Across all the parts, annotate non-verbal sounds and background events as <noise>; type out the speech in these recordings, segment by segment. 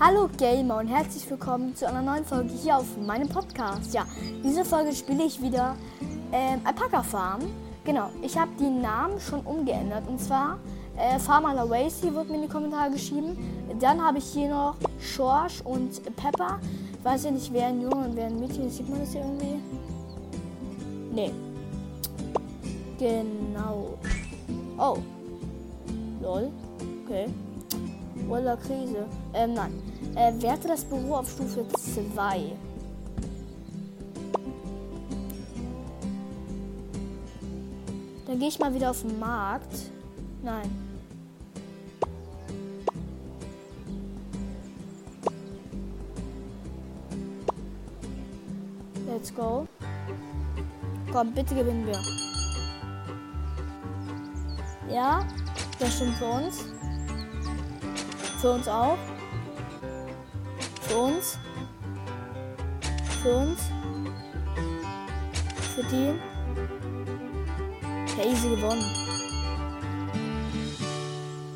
Hallo Gamer und herzlich willkommen zu einer neuen Folge hier auf meinem Podcast. Ja, diese Folge spiele ich wieder ähm, Alpaca Farm. Genau, ich habe die Namen schon umgeändert und zwar äh, Farmer Lawacey wurde mir in die Kommentare geschrieben. Dann habe ich hier noch Schorsch und Pepper. Ich weiß ja nicht, wer ein Junge und wer ein Mädchen ist. Sieht man das hier irgendwie? Nee. Genau. Oh. Lol. Okay. Oder Krise. Ähm, nein. Äh, werte das Büro auf Stufe 2. Dann gehe ich mal wieder auf den Markt. Nein. Let's go. Komm, bitte gewinnen wir. Ja, das stimmt für uns. Für uns auch. Für uns. Für uns. Für die. Ja, easy gewonnen.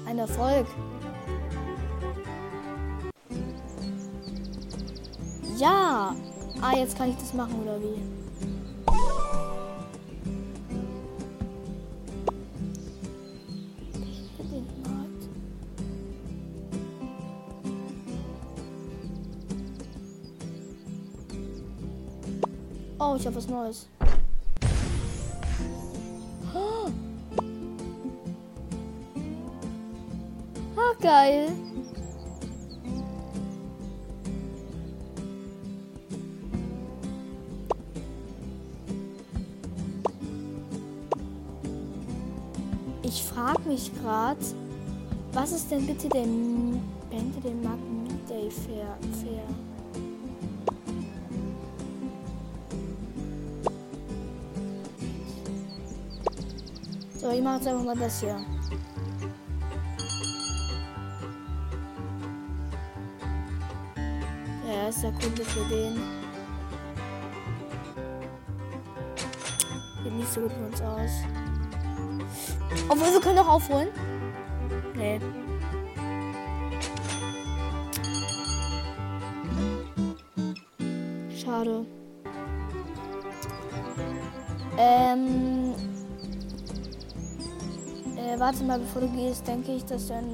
Ein Erfolg. Ja. Ah, jetzt kann ich das machen, oder wie? Oh, ich habe was Neues. <gasps> Ah, geil. Ich frage mich gerade, was ist denn bitte der Bände der Magnet Day Fair? Fair? So, ich mache jetzt einfach mal das hier. Ja, ist der Kunde für den. Sieht nicht so gut für uns aus. Obwohl, wir können doch aufholen. Nee. Schade. Ähm. Warte mal, bevor du gehst, denke ich, dass dann.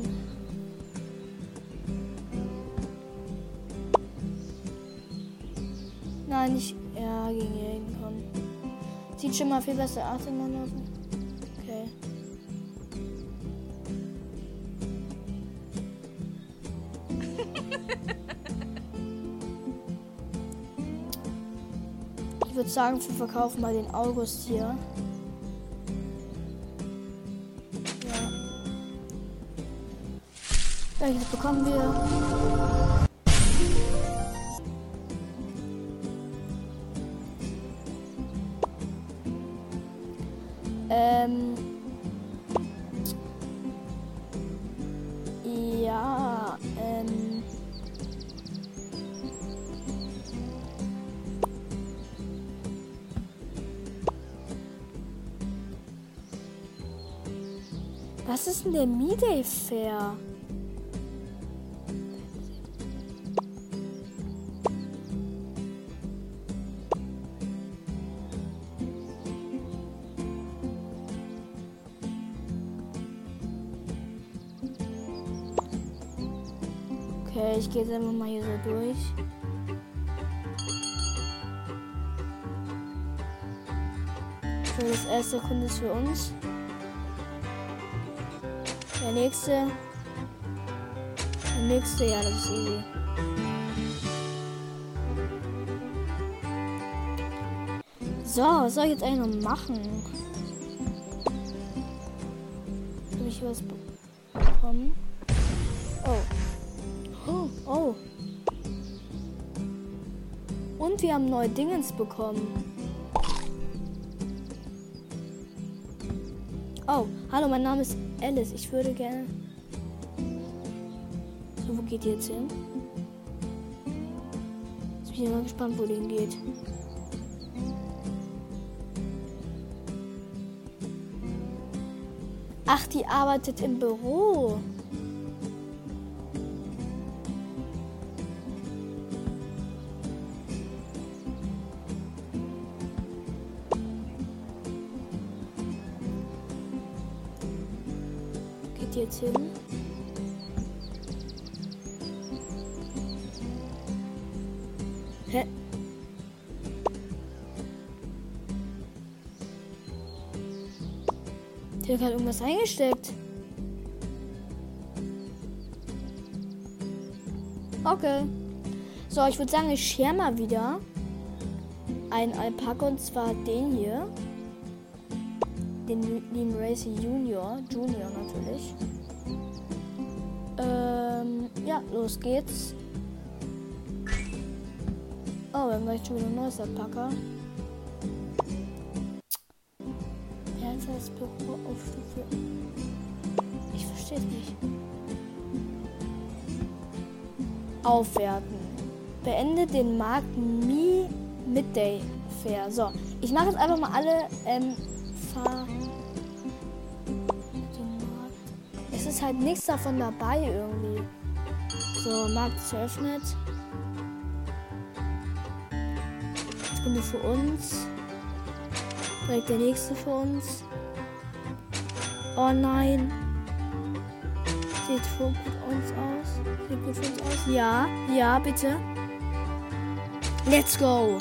Nein, nicht. Ja, gegen Regen kommen. Sieht schon mal viel besser aus, wenn man auf. Okay. Ich würde sagen, wir verkaufen mal den August hier. Welches bekommen wir? Ähm. Ja, ähm. Was ist denn der Me-Day Fair? Okay, ich gehe jetzt einfach mal hier so durch. So, das erste Kunde ist für uns. Der nächste. Der nächste, ja, das ist easy. So, was soll ich jetzt eigentlich noch machen? Habe ich was bekommen? Oh. Oh, oh. Und wir haben neue Dingens bekommen. Oh, hallo, mein Name ist Alice. Ich würde gerne. So, wo geht ihr jetzt hin? Jetzt bin ich mal gespannt, wo die hingeht. Ach, die arbeitet im Büro. Jetzt hin? Hä? Der hat irgendwas eingesteckt. Okay. So, ich würde sagen, ich share mal wieder ein Alpaka und zwar den hier. Den lieben Racy Junior. Junior natürlich. Ähm, ja, los geht's. Oh, wir haben gleich schon wieder ein neues Alpaka. Das Büro auf Stufe? Ich verstehe es nicht. Aufwerten. Beende den Markt Mi Midday Fair. So, ich mache jetzt einfach mal alle ähm, Fahr ist halt nichts davon dabei irgendwie. So, Markt ist eröffnet. Die für uns. Direkt der nächste für uns. Oh nein. Sieht für uns aus. Sieht gut für uns aus. Ja, ja, bitte. Let's go.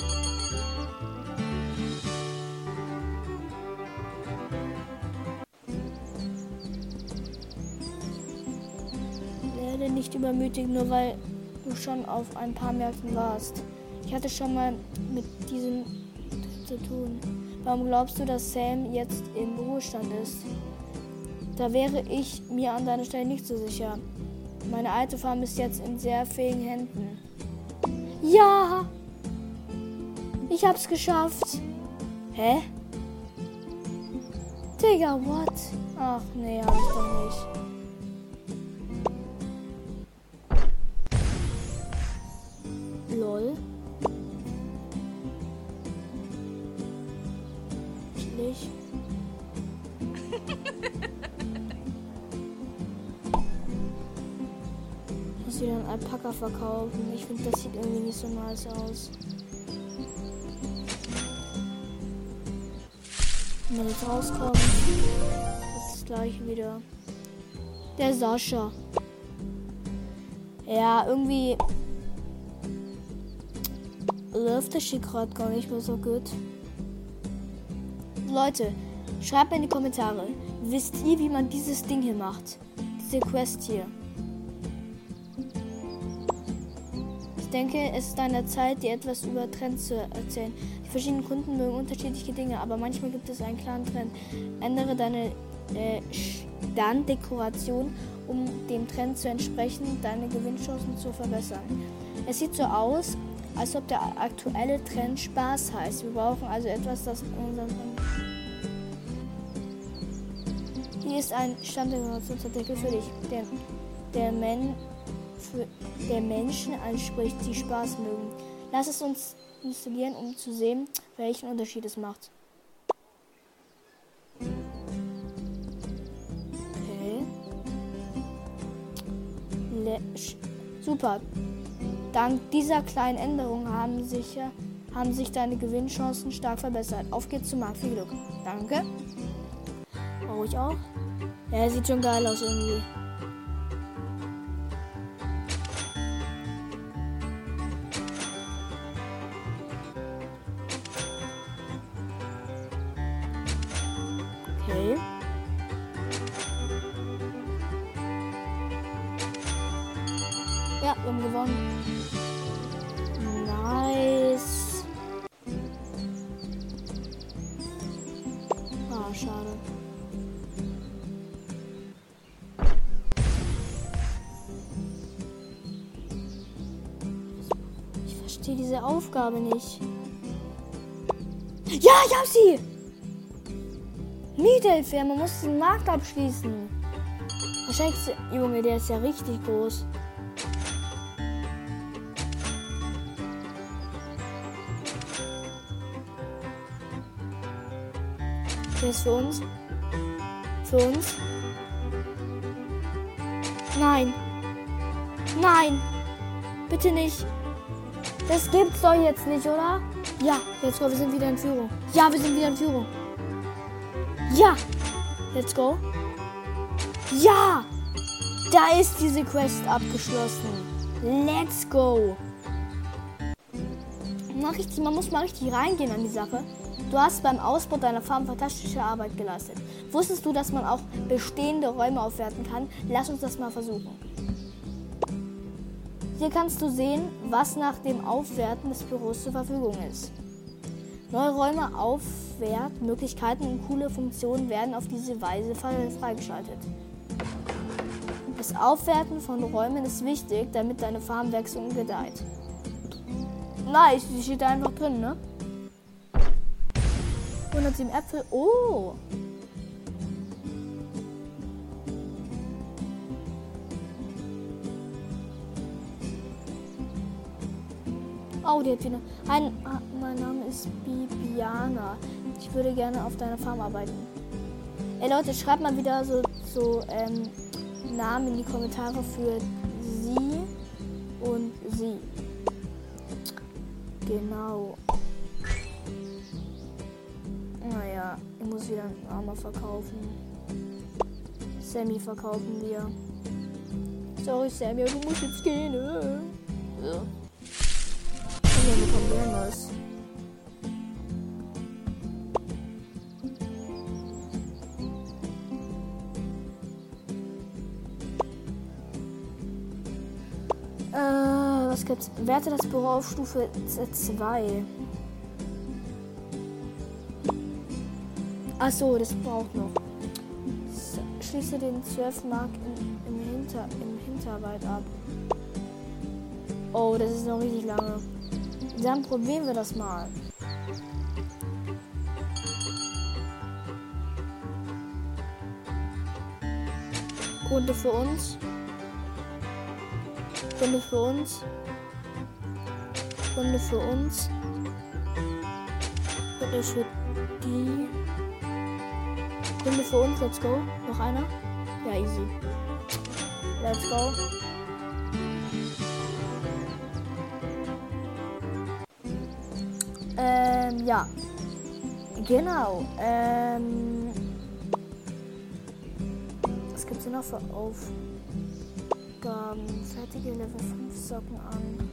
Werde nicht übermütig, nur weil du schon auf ein paar Märkten warst. Ich hatte schon mal mit diesem zu tun. Warum glaubst du, dass Sam jetzt im Ruhestand ist? Da wäre ich mir an deiner Stelle nicht so sicher. Meine alte Farm ist jetzt in sehr fähigen Händen. Ja! Ich hab's geschafft. Hä? Digga, what? Ach nee, hab ich doch nicht. Alpaka verkaufen. Ich finde, das sieht irgendwie nicht so nice aus. Wenn man jetzt rauskommt, ist das gleiche wieder. Der Sascha. Ja, irgendwie läuft das hier gerade gar nicht mehr so gut. Leute, schreibt mir in die Kommentare. Wisst ihr, wie man dieses Ding hier macht? Diese Quest hier. Denke, es ist an der Zeit, dir etwas über Trends zu erzählen. Die verschiedenen Kunden mögen unterschiedliche Dinge, aber manchmal gibt es einen klaren Trend. Ändere deine äh, Standdekoration, um dem Trend zu entsprechen, deine Gewinnchancen zu verbessern. Es sieht so aus, als ob der aktuelle Trend Spaß heißt. Wir brauchen also etwas, das unseren. Hier ist ein Standdekorationsartikel für dich, der, der, Men, der Menschen anspricht, die Spaß mögen. Lass es uns installieren, um zu sehen, welchen Unterschied es macht. Okay. Le Super. Dank dieser kleinen Änderung haben sich, haben sich deine Gewinnchancen stark verbessert. Auf geht's zum Markt. Viel Glück. Danke. Brauche ich auch. Ja, sieht schon geil aus irgendwie. Verstehe diese Aufgabe nicht. Ja, ich hab sie! Miethilfe, man muss den Markt abschließen. Wahrscheinlich, Junge, der ist ja richtig groß. Der ist für uns. Für uns. Nein. Nein. Bitte nicht. Das gibt's doch jetzt nicht, oder? Ja, let's go. Wir sind wieder in Führung. Ja, wir sind wieder in Führung. Ja. Let's go. Ja. Da ist diese Quest abgeschlossen. Let's go. Mal richtig, man muss mal richtig reingehen an die Sache. Du hast beim Ausbau deiner Farm fantastische Arbeit geleistet. Wusstest du, dass man auch bestehende Räume aufwerten kann? Lass uns das mal versuchen. Hier kannst du sehen, was nach dem Aufwerten des Büros zur Verfügung ist. Neue Räume, Aufwertmöglichkeiten und coole Funktionen werden auf diese Weise freigeschaltet. Das Aufwerten von Räumen ist wichtig, damit deine Farm wächst und gedeiht. Nice, die steht da einfach drin, ne? 107 Äpfel. Oh! Oh, die hat wieder. Ein, ah, mein Name ist Bibiana. Ich würde gerne auf deiner Farm arbeiten. Ey Leute, schreibt mal wieder so, so ähm, Namen in die Kommentare für sie und sie. Genau. Naja, ich muss wieder einen Armer verkaufen. Sammy verkaufen wir. Sorry, Sammy, du musst jetzt gehen. Äh. Ja wir bekommen wir Neues. Äh, was gibt's? Werte das Büro auf Stufe 2. Achso, das braucht noch. Schließe den 12 Mark im, im, Hinter, im Hinterwald ab. Oh, das ist noch richtig lange. Dann probieren wir das mal. Runde für uns. Runde für uns. Runde für uns. Runde für die. Runde für uns. Let's go. Noch einer? Ja, easy. Let's go. Ja. Genau. Ähm. Was gibt es hier noch für Aufgaben? Fertige Level 5 Socken an.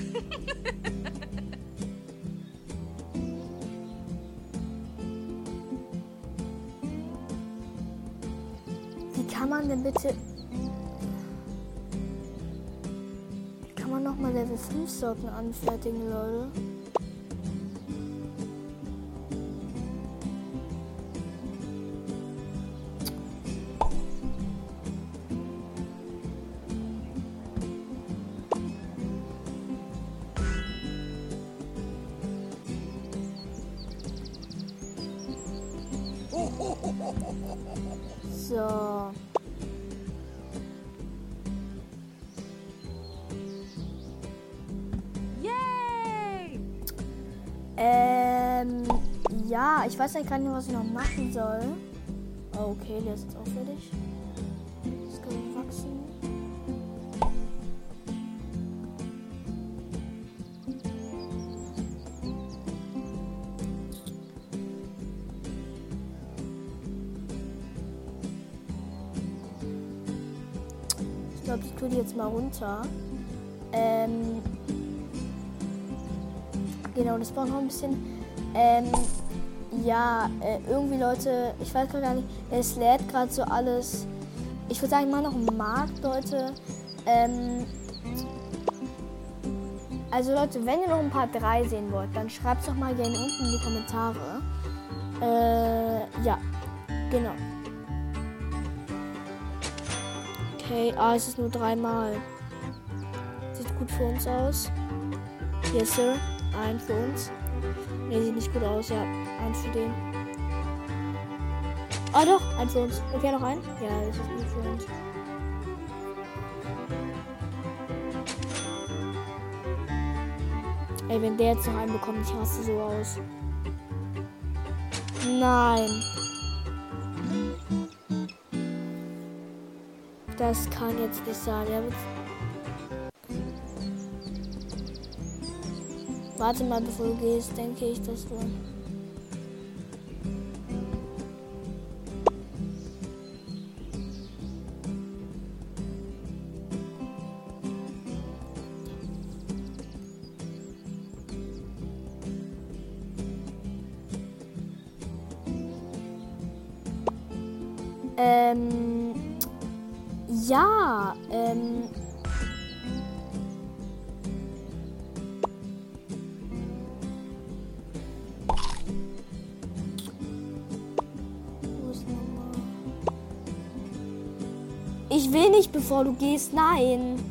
<laughs> Wie kann man denn bitte mal Level 5 Socken anfertigen, Leute. So. Ich weiß ja gar nicht, was ich noch machen soll. Okay, der ist jetzt auch fertig. Das kann wachsen. Ich glaube, ich tue die jetzt mal runter. Ähm, Genau, das braucht noch ein bisschen. Ähm, ja, äh, irgendwie Leute, ich weiß gar nicht, es lädt gerade so alles. Ich würde sagen, mal noch einen Markt, Leute. Ähm, also Leute, wenn ihr noch ein paar 3 sehen wollt, dann schreibt es doch mal gerne unten in die Kommentare. Äh, ja, genau. Okay, ah, es ist nur dreimal. Sieht gut für uns aus. Yes, sir. Ein für uns. Ne, sieht nicht gut aus. Ja, eins den. Ah doch, ein für uns. Okay, noch ein? Ja, das ist gut für uns. Ey, wenn der jetzt noch einen bekommt, ich raste so aus. Nein. Das kann jetzt nicht sein. Warte mal, bevor du gehst, denke ich, dass du. Ich will nicht, bevor du gehst. Nein.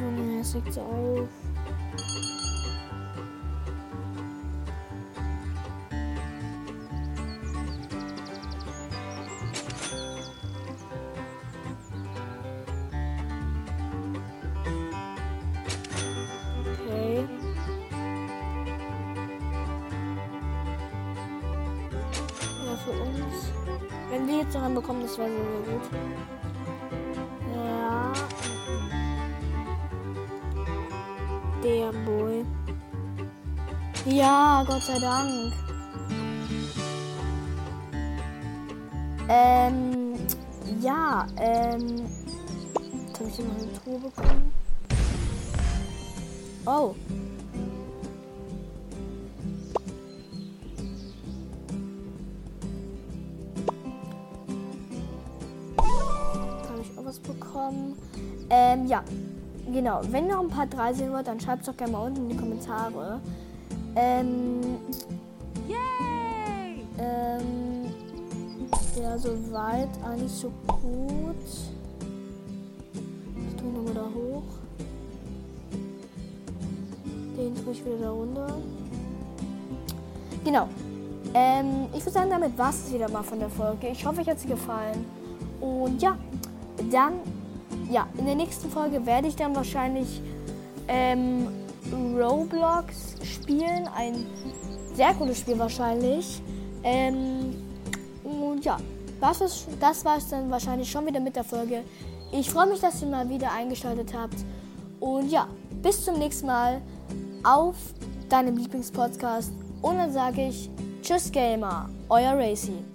Junge, es regt so auf. Wenn wir jetzt daran bekommen, das wäre sehr gut. Der Boy. Ja, Gott sei Dank. Ähm, ja, ähm. Jetzt habe ich noch eine Truhe bekommen. Oh. Habe ich auch was bekommen. Ähm, ja. Genau. Wenn ihr noch ein paar 3 sehen wollt, dann schreibt es doch gerne mal unten in die Kommentare. Ähm. Yay! Ähm, ja, soweit eigentlich so gut. Ich tue nochmal da hoch. Den tue ich wieder da runter. Genau. Ähm, ich würde sagen, damit war es wieder mal von der Folge. Ich hoffe, euch hat sie gefallen. Und ja, dann, ja, in der nächsten Folge werde ich dann wahrscheinlich ähm, Roblox spielen. Ein sehr cooles Spiel wahrscheinlich. Ähm, und ja, das, das war es dann wahrscheinlich schon wieder mit der Folge. Ich freue mich, dass ihr mal wieder eingeschaltet habt. Und ja, bis zum nächsten Mal auf deinem Lieblingspodcast. Und dann sage ich Tschüss Gamer, euer Racy.